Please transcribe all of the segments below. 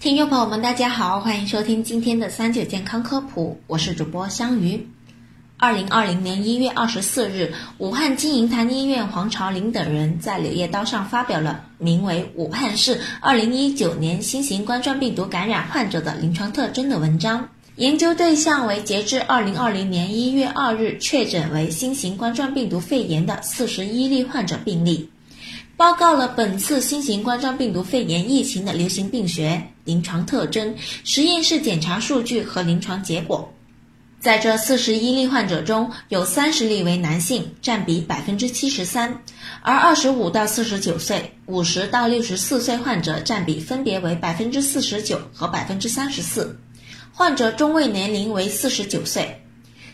听众朋友们，大家好，欢迎收听今天的三九健康科普，我是主播香鱼。二零二零年一月二十四日，武汉金银潭医院黄朝林等人在《柳叶刀》上发表了名为《武汉市二零一九年新型冠状病毒感染患者的临床特征》的文章。研究对象为截至二零二零年一月二日确诊为新型冠状病毒肺炎的四十一例患者病例。报告了本次新型冠状病毒肺炎疫情的流行病学、临床特征、实验室检查数据和临床结果。在这四十一例患者中，有三十例为男性，占比百分之七十三；而二十五到四十九岁、五十到六十四岁患者占比分别为百分之四十九和百分之三十四。患者中位年龄为四十九岁。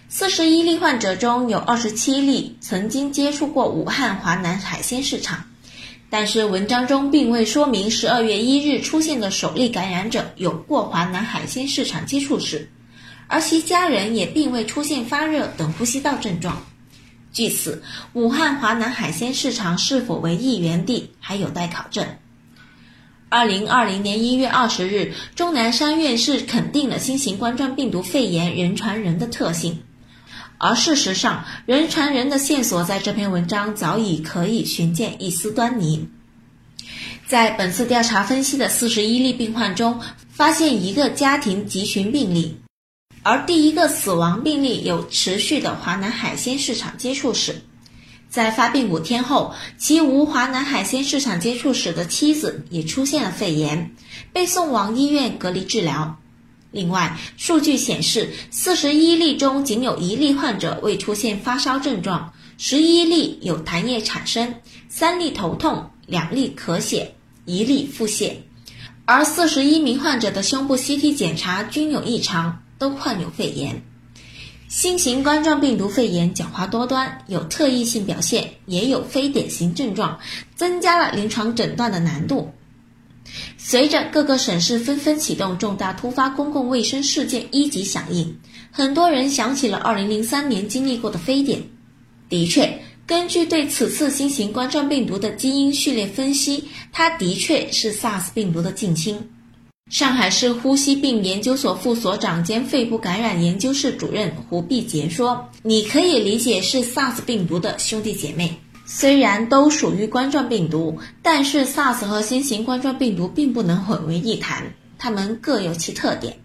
四十一例患者中有二十七例曾经接触过武汉华南海鲜市场。但是文章中并未说明十二月一日出现的首例感染者有过华南海鲜市场接触史，而其家人也并未出现发热等呼吸道症状。据此，武汉华南海鲜市场是否为疫源地还有待考证。二零二零年一月二十日，钟南山院士肯定了新型冠状病毒肺炎人传人的特性。而事实上，人传人的线索在这篇文章早已可以寻见一丝端倪。在本次调查分析的四十一例病患中，发现一个家庭集群病例，而第一个死亡病例有持续的华南海鲜市场接触史。在发病五天后，其无华南海鲜市场接触史的妻子也出现了肺炎，被送往医院隔离治疗。另外，数据显示，四十一例中仅有一例患者未出现发烧症状，十一例有痰液产生，三例头痛，两例咳血，一例腹泻，而四十一名患者的胸部 CT 检查均有异常，都患有肺炎。新型冠状病毒肺炎狡猾多端，有特异性表现，也有非典型症状，增加了临床诊断的难度。随着各个省市纷纷启动重大突发公共卫生事件一级响应，很多人想起了2003年经历过的非典。的确，根据对此次新型冠状病毒的基因序列分析，它的确是 SARS 病毒的近亲。上海市呼吸病研究所副所长兼肺部感染研究室主任胡碧杰说：“你可以理解是 SARS 病毒的兄弟姐妹。”虽然都属于冠状病毒，但是 SARS 和新型冠状病毒并不能混为一谈，它们各有其特点。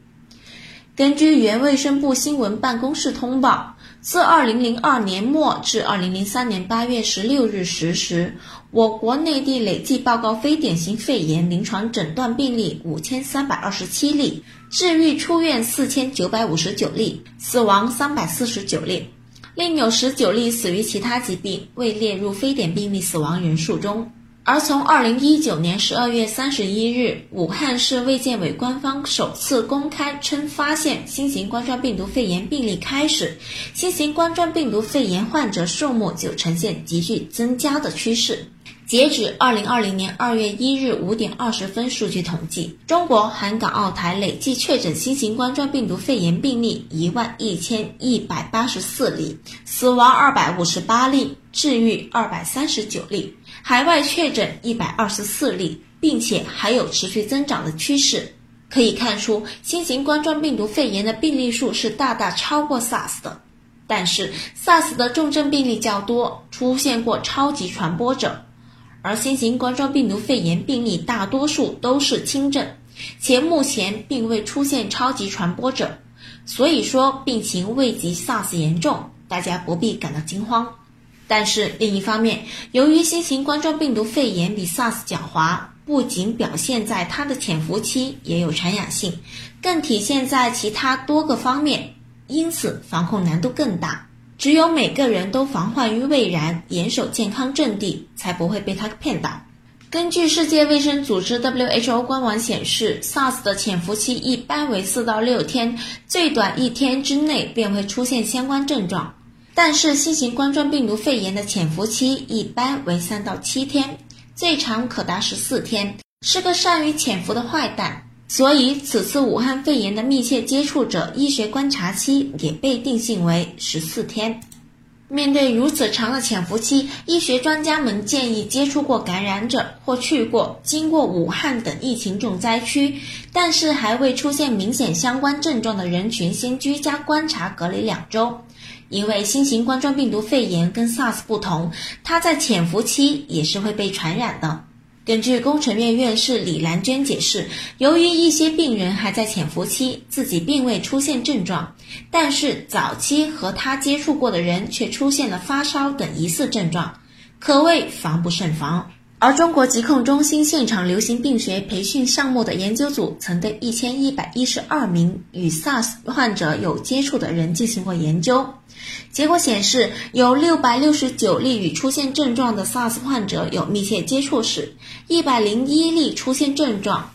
根据原卫生部新闻办公室通报，自2002年末至2003年8月16日十时，我国内地累计报告非典型肺炎临床诊断病例5327例，治愈出院4959例，死亡349例。另有十九例死于其他疾病，未列入非典病例死亡人数中。而从二零一九年十二月三十一日，武汉市卫健委官方首次公开称发现新型冠状病毒肺炎病例开始，新型冠状病毒肺炎患者数目就呈现急剧增加的趋势。截止二零二零年二月一日五点二十分，数据统计，中国含港澳台累计确诊新型冠状病毒肺炎病例一万一千一百八十四例，死亡二百五十八例，治愈二百三十九例，海外确诊一百二十四例，并且还有持续增长的趋势。可以看出，新型冠状病毒肺炎的病例数是大大超过 SARS 的，但是 SARS 的重症病例较多，出现过超级传播者。而新型冠状病毒肺炎病例大多数都是轻症，且目前并未出现超级传播者，所以说病情未及 SARS 严重，大家不必感到惊慌。但是另一方面，由于新型冠状病毒肺炎比 SARS 狡猾，不仅表现在它的潜伏期也有传染性，更体现在其他多个方面，因此防控难度更大。只有每个人都防患于未然，严守健康阵地，才不会被他骗到。根据世界卫生组织 WHO 官网显示，SARS 的潜伏期一般为四到六天，最短一天之内便会出现相关症状。但是新型冠状病毒肺炎的潜伏期一般为三到七天，最长可达十四天，是个善于潜伏的坏蛋。所以，此次武汉肺炎的密切接触者医学观察期也被定性为十四天。面对如此长的潜伏期，医学专家们建议接触过感染者或去过、经过武汉等疫情重灾区，但是还未出现明显相关症状的人群，先居家观察隔离两周。因为新型冠状病毒肺炎跟 SARS 不同，它在潜伏期也是会被传染的。根据工程院院士李兰娟解释，由于一些病人还在潜伏期，自己并未出现症状，但是早期和他接触过的人却出现了发烧等疑似症状，可谓防不胜防。而中国疾控中心现场流行病学培训项目的研究组曾对一千一百一十二名与 SARS 患者有接触的人进行过研究，结果显示，有六百六十九例与出现症状的 SARS 患者有密切接触史，一百零一例出现症状，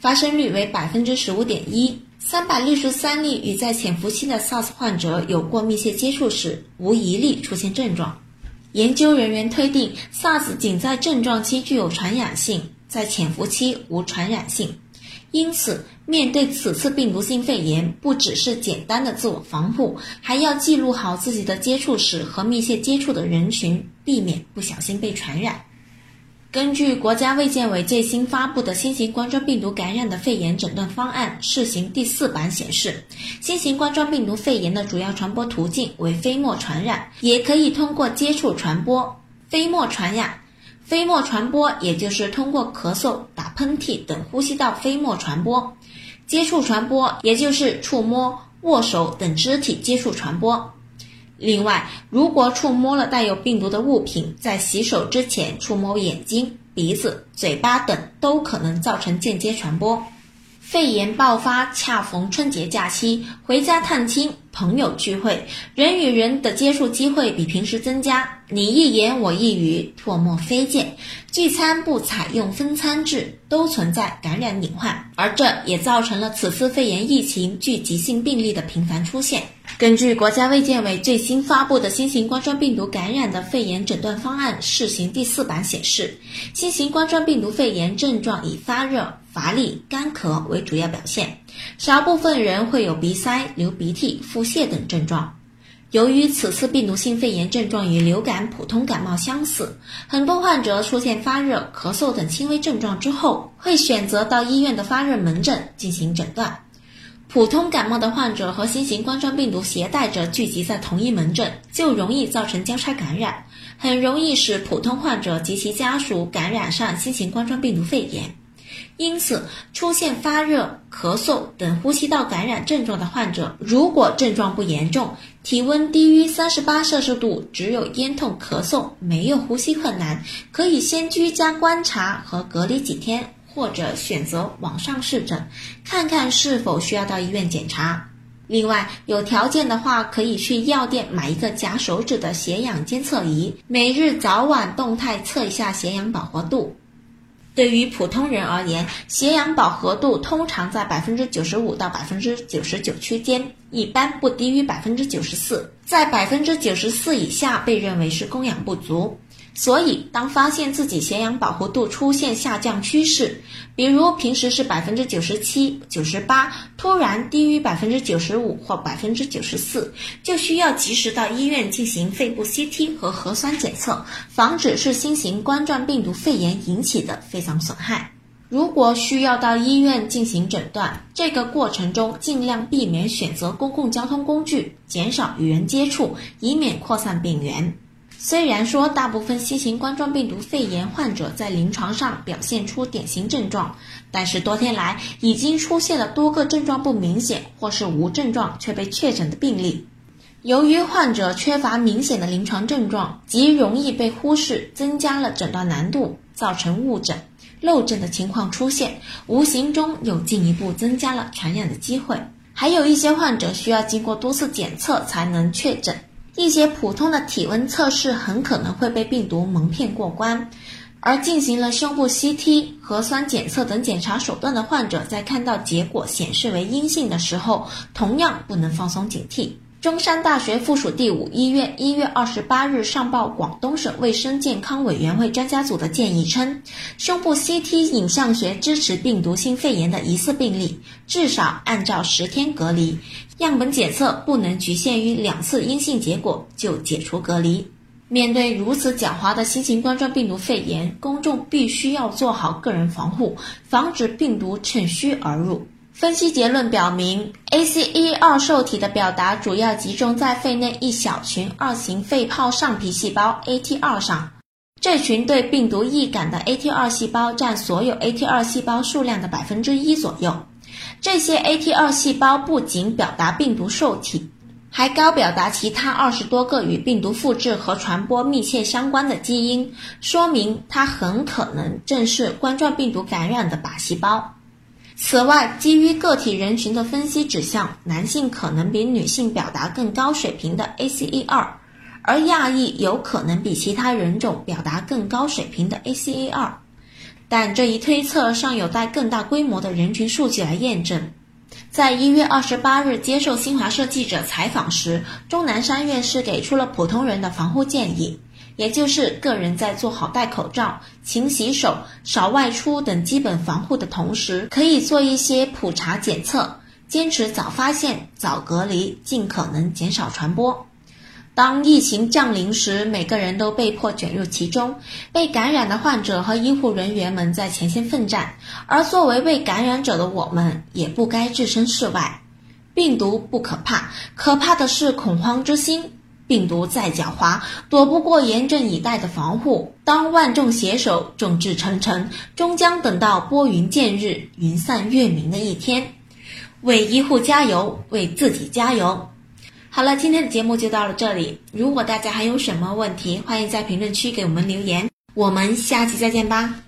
发生率为百分之十五点一，三百六十三例与在潜伏期的 SARS 患者有过密切接触史，无一例出现症状。研究人员推定，SARS 仅在症状期具有传染性，在潜伏期无传染性。因此，面对此次病毒性肺炎，不只是简单的自我防护，还要记录好自己的接触史和密切接触的人群，避免不小心被传染。根据国家卫健委最新发布的新型冠状病毒感染的肺炎诊断方案试行第四版显示，新型冠状病毒肺炎的主要传播途径为飞沫传染，也可以通过接触传播。飞沫传染，飞沫传播也就是通过咳嗽、打喷嚏等呼吸道飞沫传播；接触传播也就是触摸、握手等肢体接触传播。另外，如果触摸了带有病毒的物品，在洗手之前触摸眼睛、鼻子、嘴巴等，都可能造成间接传播。肺炎爆发恰逢春节假期，回家探亲、朋友聚会，人与人的接触机会比平时增加。你一言我一语，唾沫飞溅，聚餐不采用分餐制，都存在感染隐患，而这也造成了此次肺炎疫情聚集性病例的频繁出现。根据国家卫健委最新发布的新型冠状病毒感染的肺炎诊断方案试行第四版显示，新型冠状病毒肺炎症状以发热、乏力、干咳为主要表现，少部分人会有鼻塞、流鼻涕、腹泻等症状。由于此次病毒性肺炎症状与流感、普通感冒相似，很多患者出现发热、咳嗽等轻微症状之后，会选择到医院的发热门诊进行诊断。普通感冒的患者和新型冠状病毒携带者聚集在同一门诊，就容易造成交叉感染，很容易使普通患者及其家属感染上新型冠状病毒肺炎。因此，出现发热、咳嗽等呼吸道感染症状的患者，如果症状不严重，体温低于三十八摄氏度，只有咽痛、咳嗽，没有呼吸困难，可以先居家观察和隔离几天。或者选择网上试诊，看看是否需要到医院检查。另外，有条件的话，可以去药店买一个夹手指的血氧监测仪，每日早晚动态测一下血氧饱和度。对于普通人而言，血氧饱和度通常在百分之九十五到百分之九十九区间，一般不低于百分之九十四，在百分之九十四以下被认为是供氧不足。所以，当发现自己血氧饱和度出现下降趋势，比如平时是百分之九十七、九十八，突然低于百分之九十五或百分之九十四，就需要及时到医院进行肺部 CT 和核酸检测，防止是新型冠状病毒肺炎引起的肺脏损害。如果需要到医院进行诊断，这个过程中尽量避免选择公共交通工具，减少与人接触，以免扩散病源。虽然说大部分新型冠状病毒肺炎患者在临床上表现出典型症状，但是多天来已经出现了多个症状不明显或是无症状却被确诊的病例。由于患者缺乏明显的临床症状，极容易被忽视，增加了诊断难度，造成误诊、漏诊的情况出现，无形中又进一步增加了传染的机会。还有一些患者需要经过多次检测才能确诊。一些普通的体温测试很可能会被病毒蒙骗过关，而进行了胸部 CT、核酸检测等检查手段的患者，在看到结果显示为阴性的时候，同样不能放松警惕。中山大学附属第五医院一月二十八日上报广东省卫生健康委员会专家组的建议称，胸部 CT 影像学支持病毒性肺炎的疑似病例，至少按照十天隔离，样本检测不能局限于两次阴性结果就解除隔离。面对如此狡猾的新型冠状病毒肺炎，公众必须要做好个人防护，防止病毒趁虚而入。分析结论表明，ACE2 受体的表达主要集中在肺内一小群二型肺泡上皮细胞 AT2 上，这群对病毒易感的 AT2 细胞占所有 AT2 细胞数量的百分之一左右。这些 AT2 细胞不仅表达病毒受体，还高表达其他二十多个与病毒复制和传播密切相关的基因，说明它很可能正是冠状病毒感染的靶细胞。此外，基于个体人群的分析指向，男性可能比女性表达更高水平的 ACE2，而亚裔有可能比其他人种表达更高水平的 ACE2。但这一推测尚有待更大规模的人群数据来验证。在一月二十八日接受新华社记者采访时，钟南山院士给出了普通人的防护建议。也就是个人在做好戴口罩、勤洗手、少外出等基本防护的同时，可以做一些普查检测，坚持早发现、早隔离，尽可能减少传播。当疫情降临时，每个人都被迫卷入其中，被感染的患者和医护人员们在前线奋战，而作为被感染者的我们，也不该置身事外。病毒不可怕，可怕的是恐慌之心。病毒再狡猾，躲不过严阵以待的防护。当万众携手，众志成城，终将等到拨云见日、云散月明的一天。为医护加油，为自己加油。好了，今天的节目就到了这里。如果大家还有什么问题，欢迎在评论区给我们留言。我们下期再见吧。